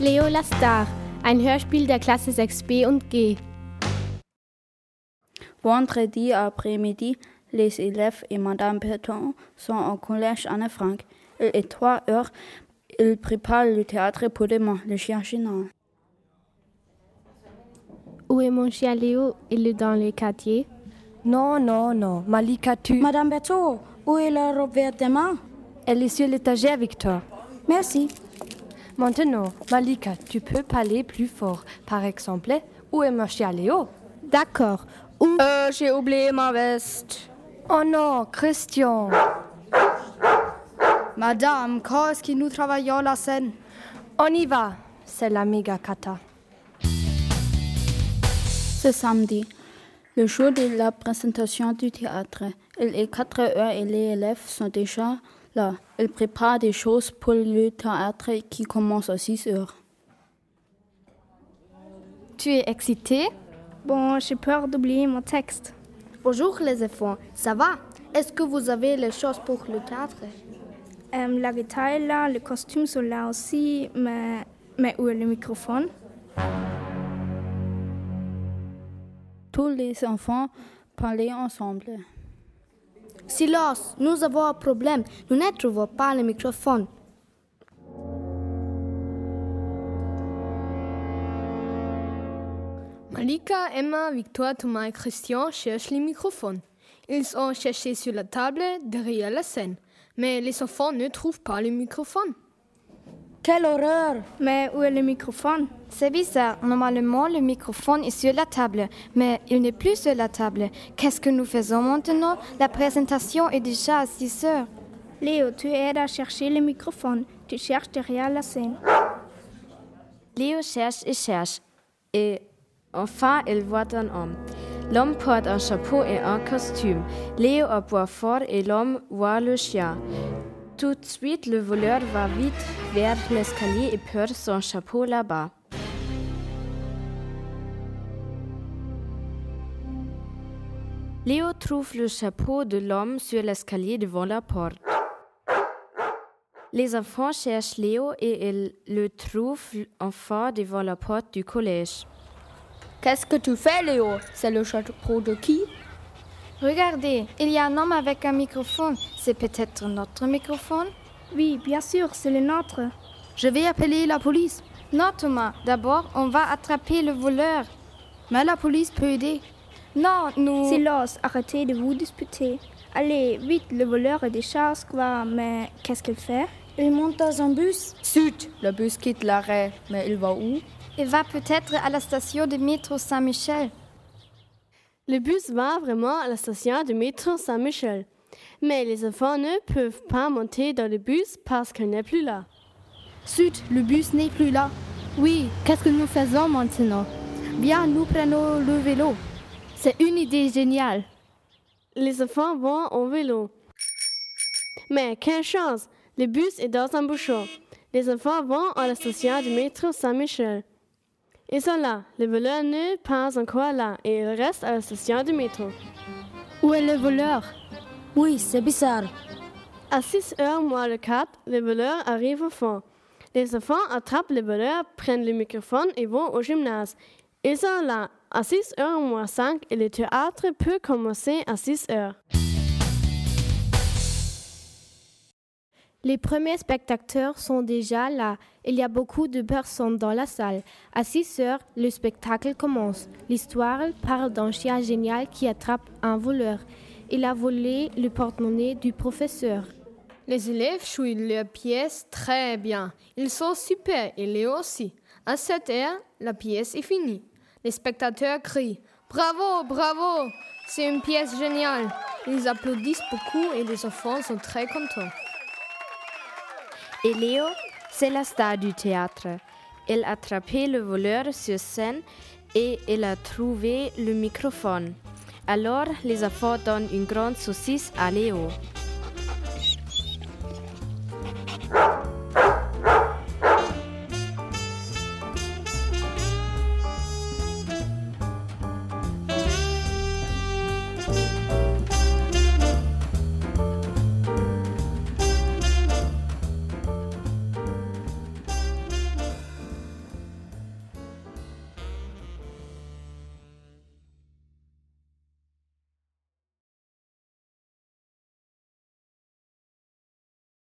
Leo la Star, ein Hörspiel der Klasse 6b und G. Vendredi après-midi, les élèves et Madame Péton sont au collège Anne-Frank. Il est 3 heures. Ils préparent le théâtre pour demain, le chien chinant. Où est mon chien Léo? Il est dans les quartiers. Non, non, non. Malika, tu. Madame Berthaud, où est la robe verte demain Elle est sur l'étagère, Victor. Merci. Maintenant, Malika, tu peux parler plus fort. Par exemple, où est mon chien Léo? D'accord. Où? Euh, j'ai oublié ma veste. Oh non, Christian. Madame, quand est-ce que nous travaillons la scène? On y va. C'est la méga kata. C'est samedi, le jour de la présentation du théâtre. Il est 4 heures et les élèves sont déjà là. Ils préparent des choses pour le théâtre qui commence à 6 heures. tu es excité? Bon, j'ai peur d'oublier mon texte. Bonjour les enfants, ça va? Est-ce que vous avez les choses pour le théâtre? Euh, la guitare est là, les costumes sont là aussi, mais, mais où est le microphone? Tous les enfants parlaient ensemble. Silence, nous avons un problème. Nous ne trouvons pas le microphone. Malika, Emma, Victoire, Thomas et Christian cherchent les microphones. Ils ont cherché sur la table derrière la scène, mais les enfants ne trouvent pas le microphone. Quelle horreur Mais où est le microphone? C'est bizarre. Normalement, le microphone est sur la table, mais il n'est plus sur la table. Qu'est-ce que nous faisons maintenant? La présentation est déjà à 6 heures. Léo, tu aides à chercher le microphone. Tu cherches derrière la scène. Léo cherche et cherche. Et enfin, il voit un homme. L'homme porte un chapeau et un costume. Léo aboie fort et l'homme voit le chien. Tout de suite, le voleur va vite vers l'escalier et perd son chapeau là-bas. Léo trouve le chapeau de l'homme sur l'escalier devant la porte. Les enfants cherchent Léo et ils le trouvent enfin devant la porte du collège. Qu'est-ce que tu fais, Léo? C'est le chapeau de qui? Regardez, il y a un homme avec un microphone. C'est peut-être notre microphone? Oui, bien sûr, c'est le nôtre. Je vais appeler la police. Non, Thomas. D'abord, on va attraper le voleur. Mais la police peut aider. Non, nous... Silence, arrêtez de vous disputer. Allez, vite, le voleur est déjà quoi, mais qu'est-ce qu'il fait? Il monte dans un bus Sud, le bus quitte l'arrêt, mais il va où? Il va peut-être à la station de métro Saint-Michel. Le bus va vraiment à la station de métro Saint-Michel. Mais les enfants ne peuvent pas monter dans le bus parce qu'il n'est plus là. Sud, le bus n'est plus là. Oui, qu'est-ce que nous faisons maintenant? Bien, nous prenons le vélo. C'est une idée géniale. Les enfants vont en vélo. Mais quelle chance Le bus est dans un bouchon. Les enfants vont à la station de métro Saint-Michel. Ils sont là. Le voleur n'est pas encore là et il reste à la station de métro. Où est le voleur? Oui, c'est bizarre. À 6 heures moins le 4, le voleur arrive au fond. Les enfants attrapent le voleur, prennent le microphone et vont au gymnase. Ils sont là à 6 heures moins 5 et le théâtre peut commencer à 6 heures. Les premiers spectateurs sont déjà là. Il y a beaucoup de personnes dans la salle. À 6 heures, le spectacle commence. L'histoire parle d'un chien génial qui attrape un voleur. Il a volé le porte-monnaie du professeur. Les élèves jouent leur pièce très bien. Ils sont super et Léo aussi. À cette heure, la pièce est finie. Les spectateurs crient Bravo, bravo C'est une pièce géniale. Ils applaudissent beaucoup et les enfants sont très contents. Et Léo, c'est la star du théâtre. Il a attrapé le voleur sur scène et il a trouvé le microphone. Alors, les enfants donnent une grande saucisse à Léo.